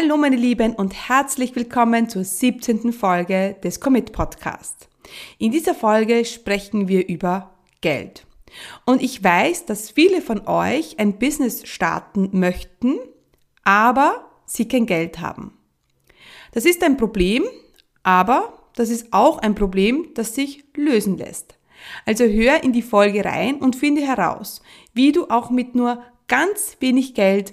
Hallo meine Lieben und herzlich willkommen zur 17. Folge des Commit Podcast. In dieser Folge sprechen wir über Geld. Und ich weiß, dass viele von euch ein Business starten möchten, aber sie kein Geld haben. Das ist ein Problem, aber das ist auch ein Problem, das sich lösen lässt. Also hör in die Folge rein und finde heraus, wie du auch mit nur ganz wenig Geld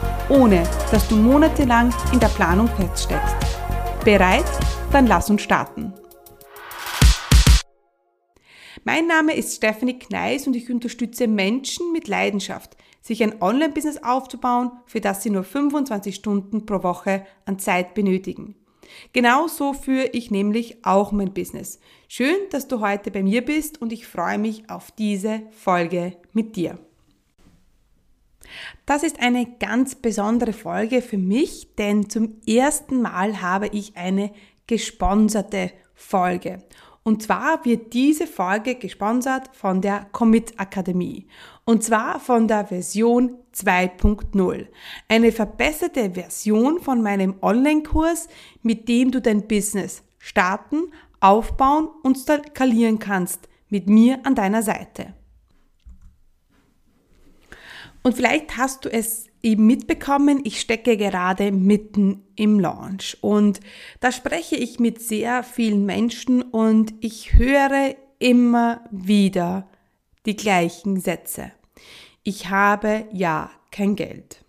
ohne dass du monatelang in der Planung feststeckst. Bereit? Dann lass uns starten. Mein Name ist Stephanie Kneis und ich unterstütze Menschen mit Leidenschaft, sich ein Online-Business aufzubauen, für das sie nur 25 Stunden pro Woche an Zeit benötigen. Genauso führe ich nämlich auch mein Business. Schön, dass du heute bei mir bist und ich freue mich auf diese Folge mit dir. Das ist eine ganz besondere Folge für mich, denn zum ersten Mal habe ich eine gesponserte Folge. Und zwar wird diese Folge gesponsert von der Commit Akademie. Und zwar von der Version 2.0. Eine verbesserte Version von meinem Online-Kurs, mit dem du dein Business starten, aufbauen und skalieren kannst. Mit mir an deiner Seite. Und vielleicht hast du es eben mitbekommen, ich stecke gerade mitten im Launch und da spreche ich mit sehr vielen Menschen und ich höre immer wieder die gleichen Sätze. Ich habe ja kein Geld.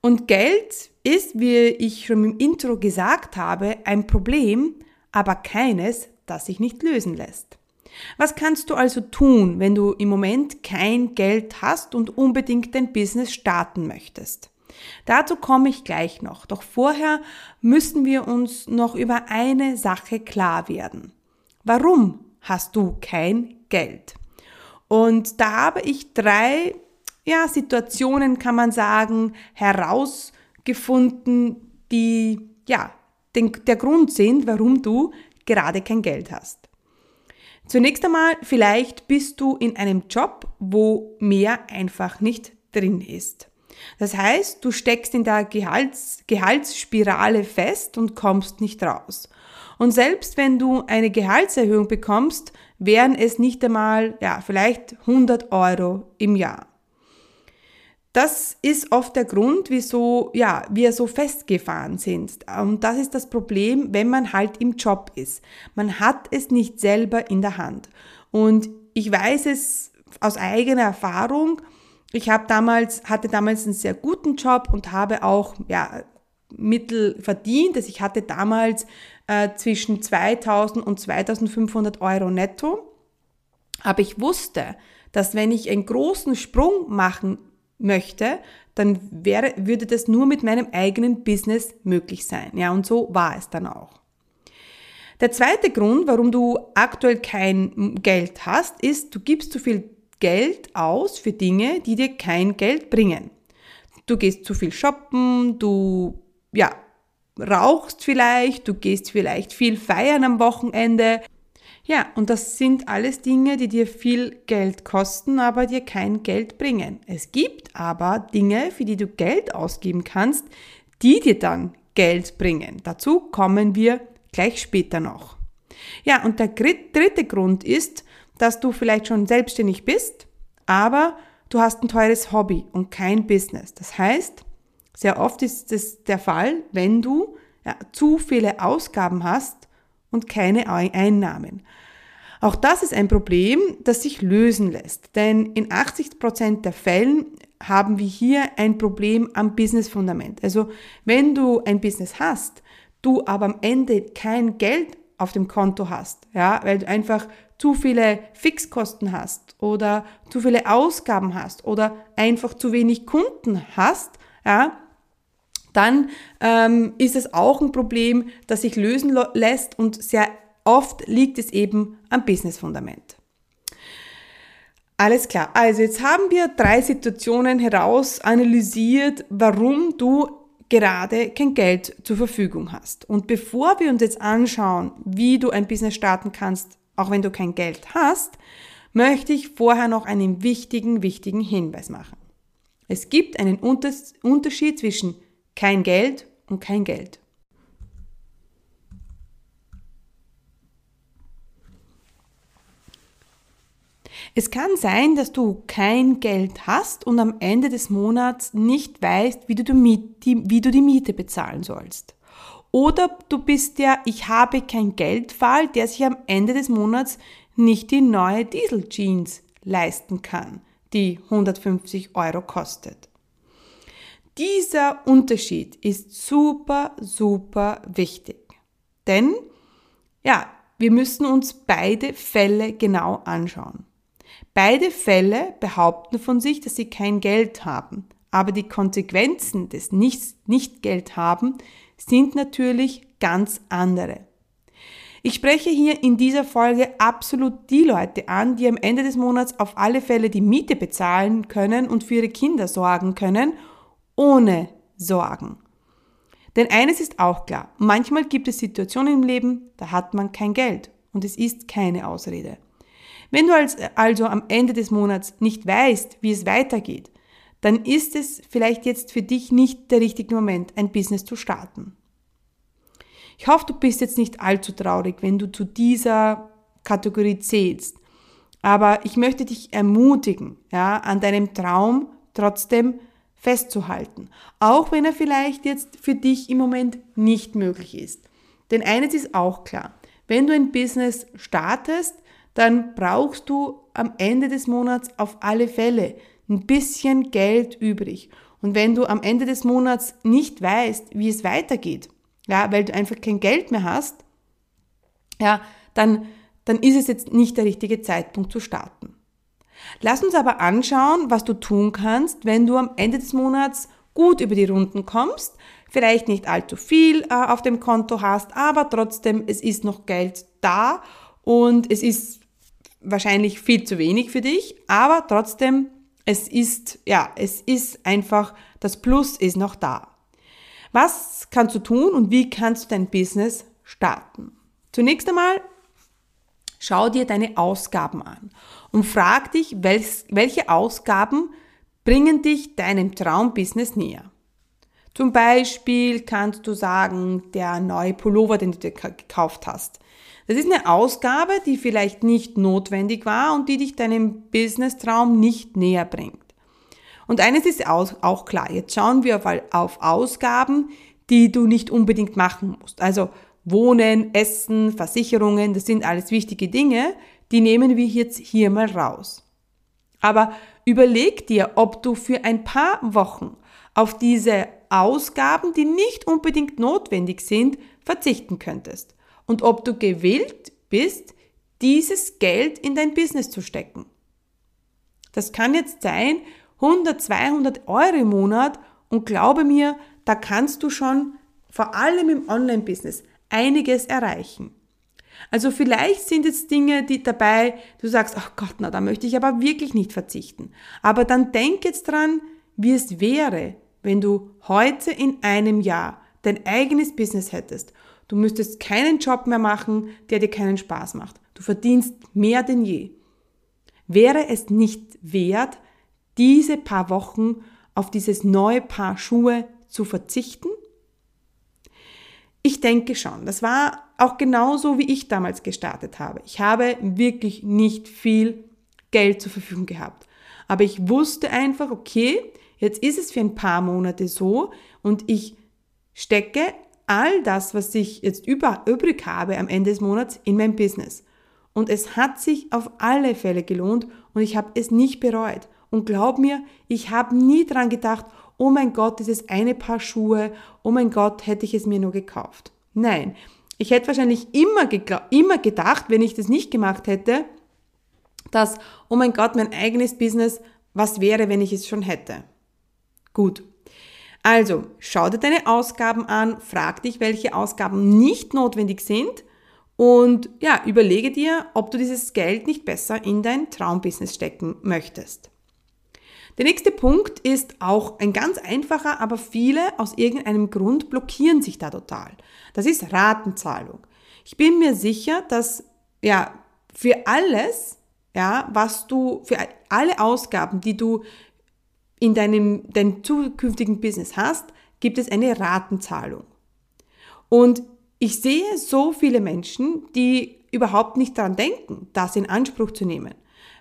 Und Geld ist, wie ich schon im Intro gesagt habe, ein Problem, aber keines, das sich nicht lösen lässt. Was kannst du also tun, wenn du im Moment kein Geld hast und unbedingt dein Business starten möchtest? Dazu komme ich gleich noch. Doch vorher müssen wir uns noch über eine Sache klar werden. Warum hast du kein Geld? Und da habe ich drei ja, Situationen, kann man sagen, herausgefunden, die ja den, der Grund sind, warum du gerade kein Geld hast. Zunächst einmal, vielleicht bist du in einem Job, wo mehr einfach nicht drin ist. Das heißt, du steckst in der Gehalts Gehaltsspirale fest und kommst nicht raus. Und selbst wenn du eine Gehaltserhöhung bekommst, wären es nicht einmal, ja, vielleicht 100 Euro im Jahr. Das ist oft der Grund, wieso, ja, wir so festgefahren sind. Und das ist das Problem, wenn man halt im Job ist. Man hat es nicht selber in der Hand. Und ich weiß es aus eigener Erfahrung. Ich habe damals, hatte damals einen sehr guten Job und habe auch, ja, Mittel verdient. Also ich hatte damals äh, zwischen 2000 und 2500 Euro netto. Aber ich wusste, dass wenn ich einen großen Sprung machen möchte, dann wäre, würde das nur mit meinem eigenen Business möglich sein. Ja, und so war es dann auch. Der zweite Grund, warum du aktuell kein Geld hast, ist, du gibst zu viel Geld aus für Dinge, die dir kein Geld bringen. Du gehst zu viel shoppen, du, ja, rauchst vielleicht, du gehst vielleicht viel feiern am Wochenende, ja, und das sind alles Dinge, die dir viel Geld kosten, aber dir kein Geld bringen. Es gibt aber Dinge, für die du Geld ausgeben kannst, die dir dann Geld bringen. Dazu kommen wir gleich später noch. Ja, und der dritte Grund ist, dass du vielleicht schon selbstständig bist, aber du hast ein teures Hobby und kein Business. Das heißt, sehr oft ist es der Fall, wenn du ja, zu viele Ausgaben hast und keine Einnahmen. Auch das ist ein Problem, das sich lösen lässt, denn in 80 Prozent der Fällen haben wir hier ein Problem am Business-Fundament. Also wenn du ein Business hast, du aber am Ende kein Geld auf dem Konto hast, ja, weil du einfach zu viele Fixkosten hast oder zu viele Ausgaben hast oder einfach zu wenig Kunden hast, ja, dann ähm, ist es auch ein Problem, das sich lösen lässt und sehr oft liegt es eben am Business-Fundament. Alles klar. Also jetzt haben wir drei Situationen heraus analysiert, warum du gerade kein Geld zur Verfügung hast. Und bevor wir uns jetzt anschauen, wie du ein Business starten kannst, auch wenn du kein Geld hast, möchte ich vorher noch einen wichtigen, wichtigen Hinweis machen. Es gibt einen Unterschied zwischen kein Geld und kein Geld. Es kann sein, dass du kein Geld hast und am Ende des Monats nicht weißt, wie du die, wie du die Miete bezahlen sollst. Oder du bist der Ich habe kein Geldfall, der sich am Ende des Monats nicht die neue Diesel Jeans leisten kann, die 150 Euro kostet. Dieser Unterschied ist super, super wichtig. Denn, ja, wir müssen uns beide Fälle genau anschauen. Beide Fälle behaupten von sich, dass sie kein Geld haben. Aber die Konsequenzen des Nicht-Geld haben sind natürlich ganz andere. Ich spreche hier in dieser Folge absolut die Leute an, die am Ende des Monats auf alle Fälle die Miete bezahlen können und für ihre Kinder sorgen können, ohne Sorgen. Denn eines ist auch klar, manchmal gibt es Situationen im Leben, da hat man kein Geld und es ist keine Ausrede. Wenn du also am Ende des Monats nicht weißt, wie es weitergeht, dann ist es vielleicht jetzt für dich nicht der richtige Moment, ein Business zu starten. Ich hoffe, du bist jetzt nicht allzu traurig, wenn du zu dieser Kategorie zählst. Aber ich möchte dich ermutigen, ja, an deinem Traum trotzdem festzuhalten. Auch wenn er vielleicht jetzt für dich im Moment nicht möglich ist. Denn eines ist auch klar. Wenn du ein Business startest, dann brauchst du am Ende des Monats auf alle Fälle ein bisschen Geld übrig. Und wenn du am Ende des Monats nicht weißt, wie es weitergeht, ja, weil du einfach kein Geld mehr hast, ja, dann, dann ist es jetzt nicht der richtige Zeitpunkt zu starten. Lass uns aber anschauen, was du tun kannst, wenn du am Ende des Monats gut über die Runden kommst, vielleicht nicht allzu viel äh, auf dem Konto hast, aber trotzdem, es ist noch Geld da und es ist wahrscheinlich viel zu wenig für dich, aber trotzdem, es ist, ja, es ist einfach, das Plus ist noch da. Was kannst du tun und wie kannst du dein Business starten? Zunächst einmal schau dir deine Ausgaben an und frag dich, welche Ausgaben bringen dich deinem Traumbusiness näher. Zum Beispiel kannst du sagen, der neue Pullover, den du dir gekauft hast. Das ist eine Ausgabe, die vielleicht nicht notwendig war und die dich deinem Business-Traum nicht näher bringt. Und eines ist auch klar, jetzt schauen wir auf Ausgaben, die du nicht unbedingt machen musst. Also Wohnen, Essen, Versicherungen, das sind alles wichtige Dinge, die nehmen wir jetzt hier mal raus. Aber überleg dir, ob du für ein paar Wochen auf diese Ausgaben, die nicht unbedingt notwendig sind, verzichten könntest und ob du gewillt bist, dieses Geld in dein Business zu stecken. Das kann jetzt sein 100, 200 Euro im Monat und glaube mir, da kannst du schon vor allem im Online-Business einiges erreichen. Also vielleicht sind jetzt Dinge, die dabei, du sagst, ach Gott, na, da möchte ich aber wirklich nicht verzichten. Aber dann denk jetzt dran, wie es wäre, wenn du heute in einem Jahr dein eigenes Business hättest Du müsstest keinen Job mehr machen, der dir keinen Spaß macht. Du verdienst mehr denn je. Wäre es nicht wert, diese paar Wochen auf dieses neue Paar Schuhe zu verzichten? Ich denke schon. Das war auch genauso, wie ich damals gestartet habe. Ich habe wirklich nicht viel Geld zur Verfügung gehabt. Aber ich wusste einfach, okay, jetzt ist es für ein paar Monate so und ich stecke all das, was ich jetzt über, übrig habe am Ende des Monats in mein Business. Und es hat sich auf alle Fälle gelohnt und ich habe es nicht bereut. Und glaub mir, ich habe nie dran gedacht, oh mein Gott, dieses eine Paar Schuhe, oh mein Gott, hätte ich es mir nur gekauft. Nein, ich hätte wahrscheinlich immer, immer gedacht, wenn ich das nicht gemacht hätte, dass, oh mein Gott, mein eigenes Business, was wäre, wenn ich es schon hätte. Gut. Also, schau dir deine Ausgaben an, frag dich, welche Ausgaben nicht notwendig sind und ja, überlege dir, ob du dieses Geld nicht besser in dein Traumbusiness stecken möchtest. Der nächste Punkt ist auch ein ganz einfacher, aber viele aus irgendeinem Grund blockieren sich da total. Das ist Ratenzahlung. Ich bin mir sicher, dass ja für alles, ja, was du für alle Ausgaben, die du in deinem deinem zukünftigen Business hast, gibt es eine Ratenzahlung. Und ich sehe so viele Menschen, die überhaupt nicht daran denken, das in Anspruch zu nehmen,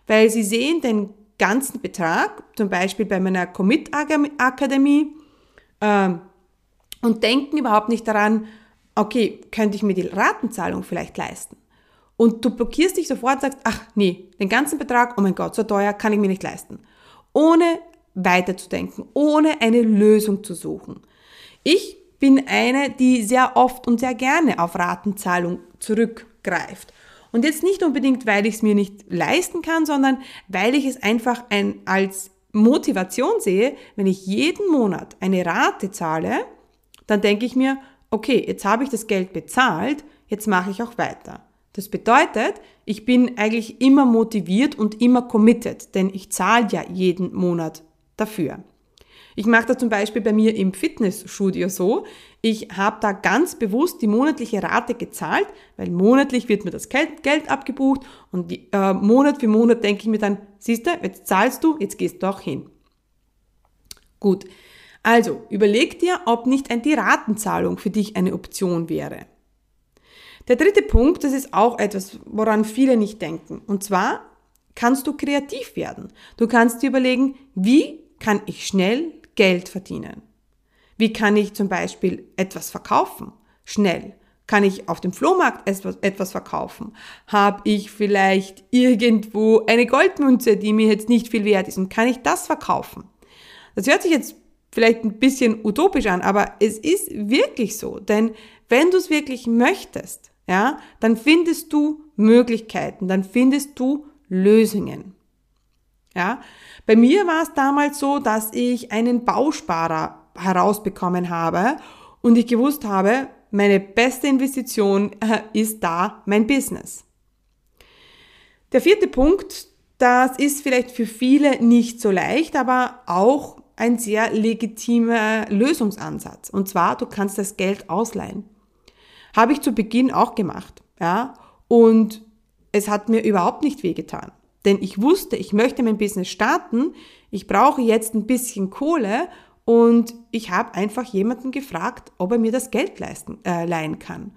weil sie sehen den ganzen Betrag, zum Beispiel bei meiner Commit-Akademie, äh, und denken überhaupt nicht daran, okay, könnte ich mir die Ratenzahlung vielleicht leisten? Und du blockierst dich sofort und sagst, ach nee, den ganzen Betrag, oh mein Gott, so teuer kann ich mir nicht leisten. Ohne weiterzudenken, ohne eine Lösung zu suchen. Ich bin eine, die sehr oft und sehr gerne auf Ratenzahlung zurückgreift. Und jetzt nicht unbedingt, weil ich es mir nicht leisten kann, sondern weil ich es einfach ein, als Motivation sehe, wenn ich jeden Monat eine Rate zahle, dann denke ich mir, okay, jetzt habe ich das Geld bezahlt, jetzt mache ich auch weiter. Das bedeutet, ich bin eigentlich immer motiviert und immer committed, denn ich zahle ja jeden Monat dafür. Ich mache das zum Beispiel bei mir im Fitnessstudio so. Ich habe da ganz bewusst die monatliche Rate gezahlt, weil monatlich wird mir das Geld, abgebucht und die, äh, Monat für Monat denke ich mir dann, siehst du, jetzt zahlst du, jetzt gehst du auch hin. Gut, also überleg dir, ob nicht die Ratenzahlung für dich eine Option wäre. Der dritte Punkt, das ist auch etwas, woran viele nicht denken. Und zwar kannst du kreativ werden. Du kannst dir überlegen, wie kann ich schnell Geld verdienen? Wie kann ich zum Beispiel etwas verkaufen? Schnell. Kann ich auf dem Flohmarkt etwas verkaufen? Habe ich vielleicht irgendwo eine Goldmünze, die mir jetzt nicht viel wert ist und kann ich das verkaufen? Das hört sich jetzt vielleicht ein bisschen utopisch an, aber es ist wirklich so, denn wenn du es wirklich möchtest, ja, dann findest du Möglichkeiten, dann findest du Lösungen. Ja, bei mir war es damals so, dass ich einen Bausparer herausbekommen habe und ich gewusst habe, meine beste Investition äh, ist da mein Business. Der vierte Punkt, das ist vielleicht für viele nicht so leicht, aber auch ein sehr legitimer Lösungsansatz. Und zwar, du kannst das Geld ausleihen. Habe ich zu Beginn auch gemacht, ja. Und es hat mir überhaupt nicht wehgetan. Denn ich wusste, ich möchte mein Business starten, ich brauche jetzt ein bisschen Kohle und ich habe einfach jemanden gefragt, ob er mir das Geld leisten, äh, leihen kann.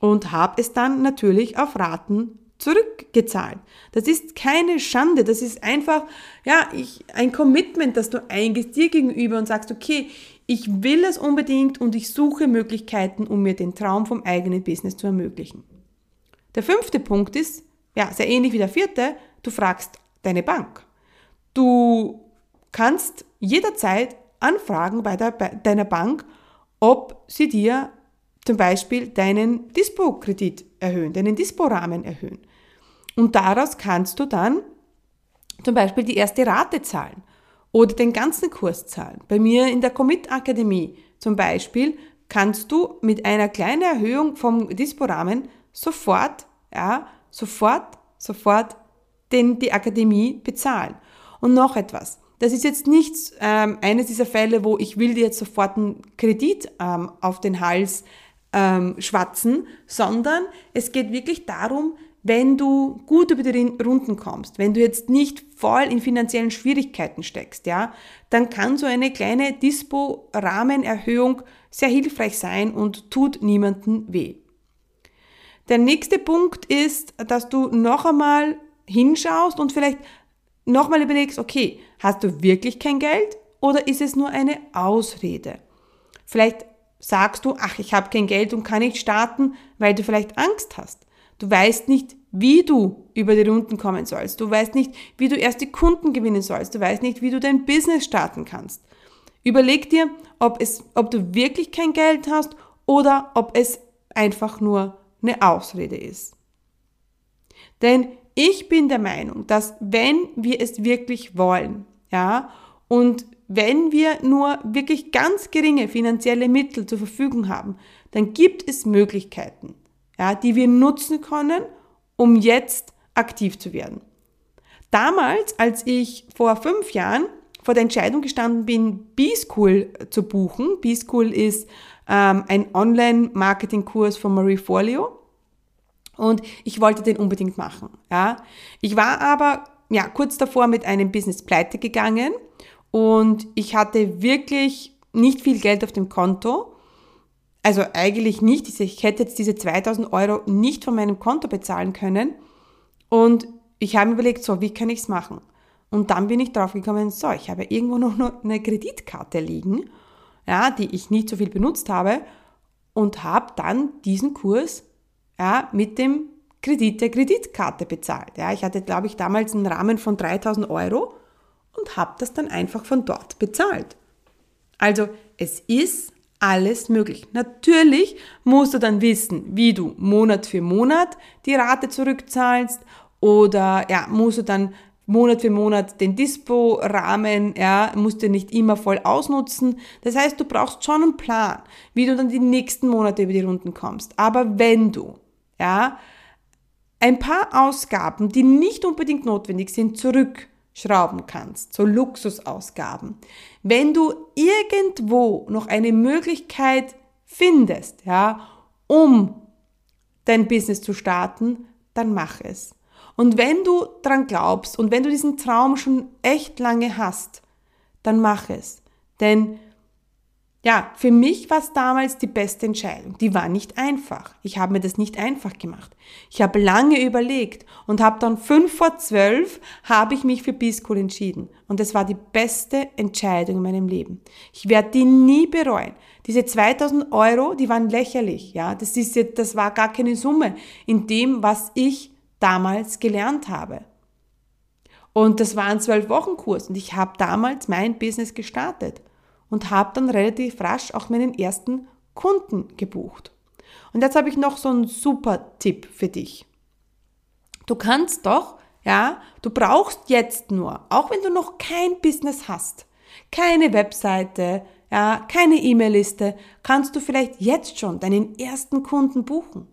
Und habe es dann natürlich auf Raten zurückgezahlt. Das ist keine Schande, das ist einfach ja, ich, ein Commitment, das du eingehst dir gegenüber und sagst, okay, ich will es unbedingt und ich suche Möglichkeiten, um mir den Traum vom eigenen Business zu ermöglichen. Der fünfte Punkt ist, ja, sehr ähnlich wie der vierte, du fragst deine Bank. Du kannst jederzeit anfragen bei, der, bei deiner Bank, ob sie dir zum Beispiel deinen Dispo-Kredit erhöhen, deinen Dispo-Rahmen erhöhen. Und daraus kannst du dann zum Beispiel die erste Rate zahlen oder den ganzen Kurs zahlen. Bei mir in der Commit-Akademie zum Beispiel kannst du mit einer kleinen Erhöhung vom Dispo-Rahmen sofort, ja, sofort, sofort den die Akademie bezahlen. Und noch etwas. Das ist jetzt nicht ähm, eines dieser Fälle, wo ich will dir jetzt sofort einen Kredit ähm, auf den Hals ähm, schwatzen, sondern es geht wirklich darum, wenn du gut über die Runden kommst, wenn du jetzt nicht voll in finanziellen Schwierigkeiten steckst, ja, dann kann so eine kleine Dispo-Rahmenerhöhung sehr hilfreich sein und tut niemandem weh. Der nächste Punkt ist, dass du noch einmal hinschaust und vielleicht nochmal überlegst, okay, hast du wirklich kein Geld oder ist es nur eine Ausrede? Vielleicht sagst du, ach, ich habe kein Geld und kann nicht starten, weil du vielleicht Angst hast. Du weißt nicht, wie du über die Runden kommen sollst. Du weißt nicht, wie du erst die Kunden gewinnen sollst. Du weißt nicht, wie du dein Business starten kannst. Überleg dir, ob, es, ob du wirklich kein Geld hast oder ob es einfach nur eine Ausrede ist. Denn ich bin der Meinung, dass wenn wir es wirklich wollen, ja, und wenn wir nur wirklich ganz geringe finanzielle Mittel zur Verfügung haben, dann gibt es Möglichkeiten, ja, die wir nutzen können, um jetzt aktiv zu werden. Damals, als ich vor fünf Jahren vor der Entscheidung gestanden bin, B-School zu buchen, B-School ist ähm, ein Online-Marketing-Kurs von Marie Forleo und ich wollte den unbedingt machen. Ja. Ich war aber ja, kurz davor mit einem Business pleite gegangen und ich hatte wirklich nicht viel Geld auf dem Konto. Also eigentlich nicht. Ich hätte jetzt diese 2000 Euro nicht von meinem Konto bezahlen können. Und ich habe mir überlegt, so, wie kann ich es machen? Und dann bin ich drauf gekommen, so, ich habe irgendwo noch eine Kreditkarte liegen, ja, die ich nicht so viel benutzt habe und habe dann diesen Kurs ja, mit dem Kredit der Kreditkarte bezahlt. Ja, ich hatte, glaube ich, damals einen Rahmen von 3000 Euro und habe das dann einfach von dort bezahlt. Also es ist alles möglich. Natürlich musst du dann wissen, wie du Monat für Monat die Rate zurückzahlst oder ja, musst du dann Monat für Monat den Dispo-Rahmen, ja, musst du nicht immer voll ausnutzen. Das heißt, du brauchst schon einen Plan, wie du dann die nächsten Monate über die Runden kommst. Aber wenn du, ja, ein paar Ausgaben, die nicht unbedingt notwendig sind, zurückschrauben kannst, so Luxusausgaben. Wenn du irgendwo noch eine Möglichkeit findest, ja, um dein Business zu starten, dann mach es. Und wenn du dran glaubst und wenn du diesen Traum schon echt lange hast, dann mach es. Denn ja, für mich war es damals die beste Entscheidung. Die war nicht einfach. Ich habe mir das nicht einfach gemacht. Ich habe lange überlegt und habe dann fünf vor zwölf habe ich mich für B-School entschieden. Und das war die beste Entscheidung in meinem Leben. Ich werde die nie bereuen. Diese 2000 Euro, die waren lächerlich. Ja, das ist jetzt, das war gar keine Summe in dem, was ich damals gelernt habe. Und das war ein zwölf Wochen Kurs und ich habe damals mein Business gestartet und habe dann relativ rasch auch meinen ersten Kunden gebucht. Und jetzt habe ich noch so einen super Tipp für dich. Du kannst doch, ja, du brauchst jetzt nur, auch wenn du noch kein Business hast, keine Webseite, ja, keine E-Mail-Liste, kannst du vielleicht jetzt schon deinen ersten Kunden buchen.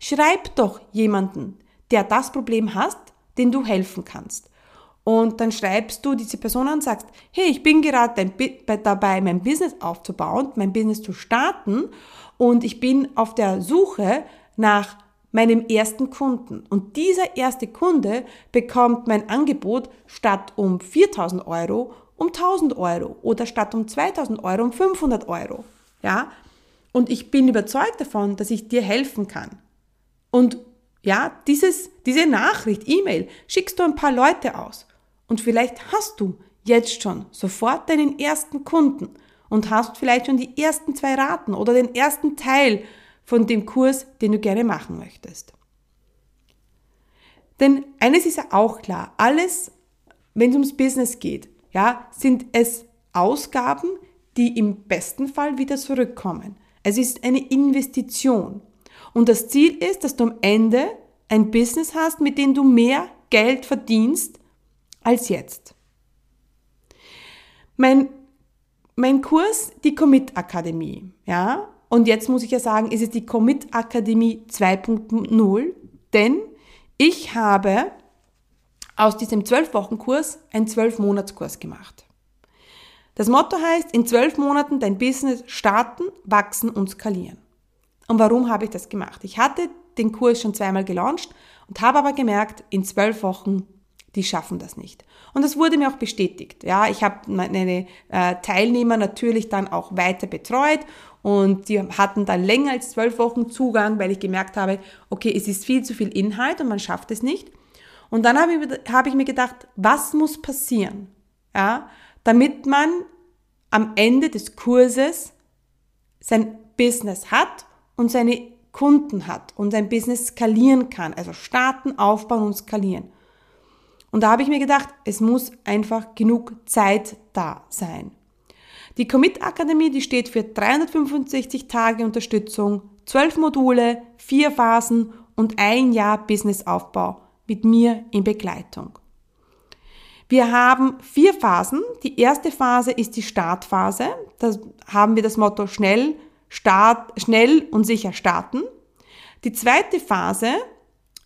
Schreib doch jemanden, der das Problem hast, den du helfen kannst. Und dann schreibst du diese Person an und sagst, hey, ich bin gerade dabei, mein Business aufzubauen, mein Business zu starten und ich bin auf der Suche nach meinem ersten Kunden. Und dieser erste Kunde bekommt mein Angebot statt um 4000 Euro um 1000 Euro oder statt um 2000 Euro um 500 Euro. Ja? Und ich bin überzeugt davon, dass ich dir helfen kann. Und ja, dieses, diese Nachricht, E-Mail, schickst du ein paar Leute aus. Und vielleicht hast du jetzt schon sofort deinen ersten Kunden und hast vielleicht schon die ersten zwei Raten oder den ersten Teil von dem Kurs, den du gerne machen möchtest. Denn eines ist ja auch klar, alles, wenn es ums Business geht, ja, sind es Ausgaben, die im besten Fall wieder zurückkommen. Es ist eine Investition. Und das Ziel ist, dass du am Ende ein Business hast, mit dem du mehr Geld verdienst, als jetzt. Mein, mein Kurs, die Commit Akademie, ja, und jetzt muss ich ja sagen, ist es die Commit Akademie 2.0, denn ich habe aus diesem 12-Wochen-Kurs einen 12-Monats-Kurs gemacht. Das Motto heißt, in 12 Monaten dein Business starten, wachsen und skalieren. Und warum habe ich das gemacht? Ich hatte den Kurs schon zweimal gelauncht und habe aber gemerkt, in 12 Wochen die schaffen das nicht. Und das wurde mir auch bestätigt. Ja, ich habe meine äh, Teilnehmer natürlich dann auch weiter betreut und die hatten dann länger als zwölf Wochen Zugang, weil ich gemerkt habe, okay, es ist viel zu viel Inhalt und man schafft es nicht. Und dann habe ich, habe ich mir gedacht, was muss passieren, ja, damit man am Ende des Kurses sein Business hat und seine Kunden hat und sein Business skalieren kann, also starten, aufbauen und skalieren. Und da habe ich mir gedacht, es muss einfach genug Zeit da sein. Die Commit Akademie, die steht für 365 Tage Unterstützung, 12 Module, 4 Phasen und ein Jahr Businessaufbau mit mir in Begleitung. Wir haben vier Phasen. Die erste Phase ist die Startphase. Da haben wir das Motto schnell, start, schnell und sicher starten. Die zweite Phase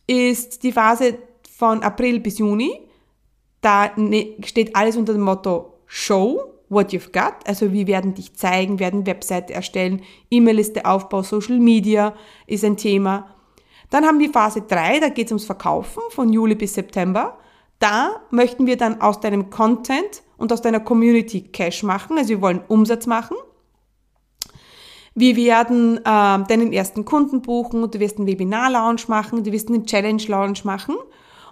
ist die Phase von April bis Juni. Da ne, steht alles unter dem Motto Show, what you've got. Also wir werden dich zeigen, werden Webseite erstellen, E-Mail-Liste Aufbau, Social Media ist ein Thema. Dann haben wir Phase 3, da geht es ums Verkaufen von Juli bis September. Da möchten wir dann aus deinem Content und aus deiner Community Cash machen. Also wir wollen Umsatz machen. Wir werden äh, deinen ersten Kunden buchen, du wirst einen Webinar-Launch machen, du wirst einen Challenge-Launch machen.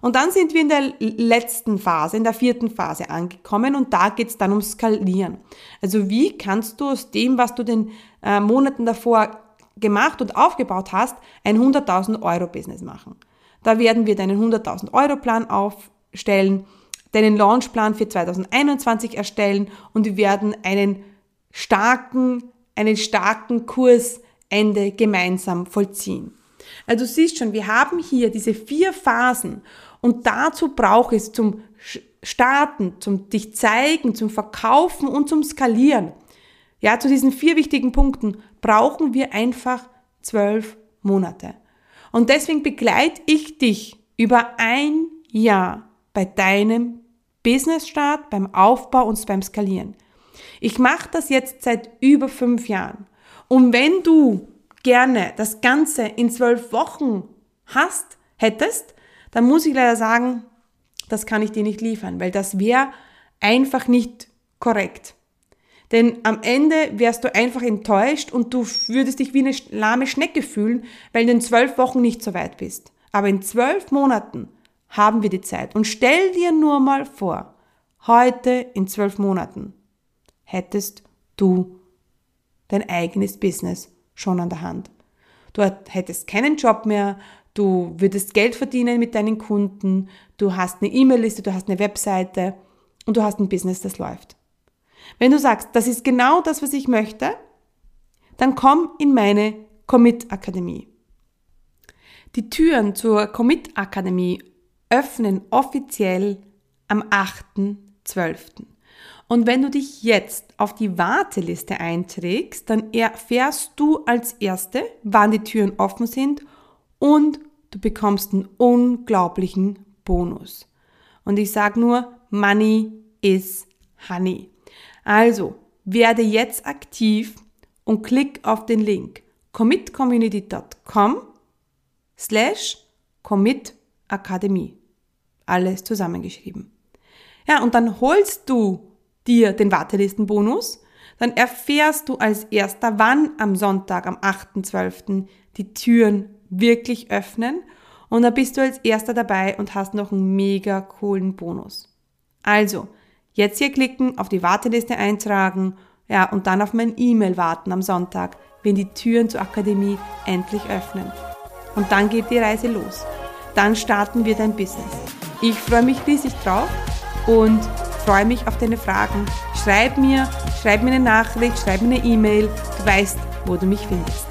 Und dann sind wir in der letzten Phase, in der vierten Phase angekommen und da geht es dann um Skalieren. Also wie kannst du aus dem, was du den äh, Monaten davor gemacht und aufgebaut hast, ein 100.000 Euro Business machen. Da werden wir deinen 100.000 Euro Plan auf, stellen, deinen Launchplan für 2021 erstellen und wir werden einen starken, einen starken Kursende gemeinsam vollziehen. Also siehst schon, wir haben hier diese vier Phasen und dazu braucht es zum Starten, zum dich zeigen, zum Verkaufen und zum Skalieren. Ja, zu diesen vier wichtigen Punkten brauchen wir einfach zwölf Monate. Und deswegen begleite ich dich über ein Jahr bei deinem Business-Start, beim Aufbau und beim Skalieren. Ich mache das jetzt seit über fünf Jahren. Und wenn du gerne das Ganze in zwölf Wochen hast, hättest, dann muss ich leider sagen, das kann ich dir nicht liefern, weil das wäre einfach nicht korrekt. Denn am Ende wärst du einfach enttäuscht und du würdest dich wie eine lahme Schnecke fühlen, weil du in zwölf Wochen nicht so weit bist. Aber in zwölf Monaten haben wir die Zeit. Und stell dir nur mal vor, heute in zwölf Monaten hättest du dein eigenes Business schon an der Hand. Du hättest keinen Job mehr, du würdest Geld verdienen mit deinen Kunden, du hast eine E-Mail-Liste, du hast eine Webseite und du hast ein Business, das läuft. Wenn du sagst, das ist genau das, was ich möchte, dann komm in meine Commit Akademie. Die Türen zur Commit Akademie öffnen offiziell am 8.12. Und wenn du dich jetzt auf die Warteliste einträgst, dann erfährst du als Erste, wann die Türen offen sind und du bekommst einen unglaublichen Bonus. Und ich sage nur, Money is Honey. Also, werde jetzt aktiv und klick auf den Link commitcommunity.com slash commitakademie alles zusammengeschrieben. Ja, und dann holst du dir den Wartelistenbonus, dann erfährst du als erster, wann am Sonntag, am 8.12. die Türen wirklich öffnen und dann bist du als erster dabei und hast noch einen mega coolen Bonus. Also, jetzt hier klicken, auf die Warteliste eintragen, ja, und dann auf mein E-Mail warten am Sonntag, wenn die Türen zur Akademie endlich öffnen. Und dann geht die Reise los. Dann starten wir dein Business. Ich freue mich riesig drauf und freue mich auf deine Fragen. Schreib mir, schreib mir eine Nachricht, schreib mir eine E-Mail. Du weißt, wo du mich findest.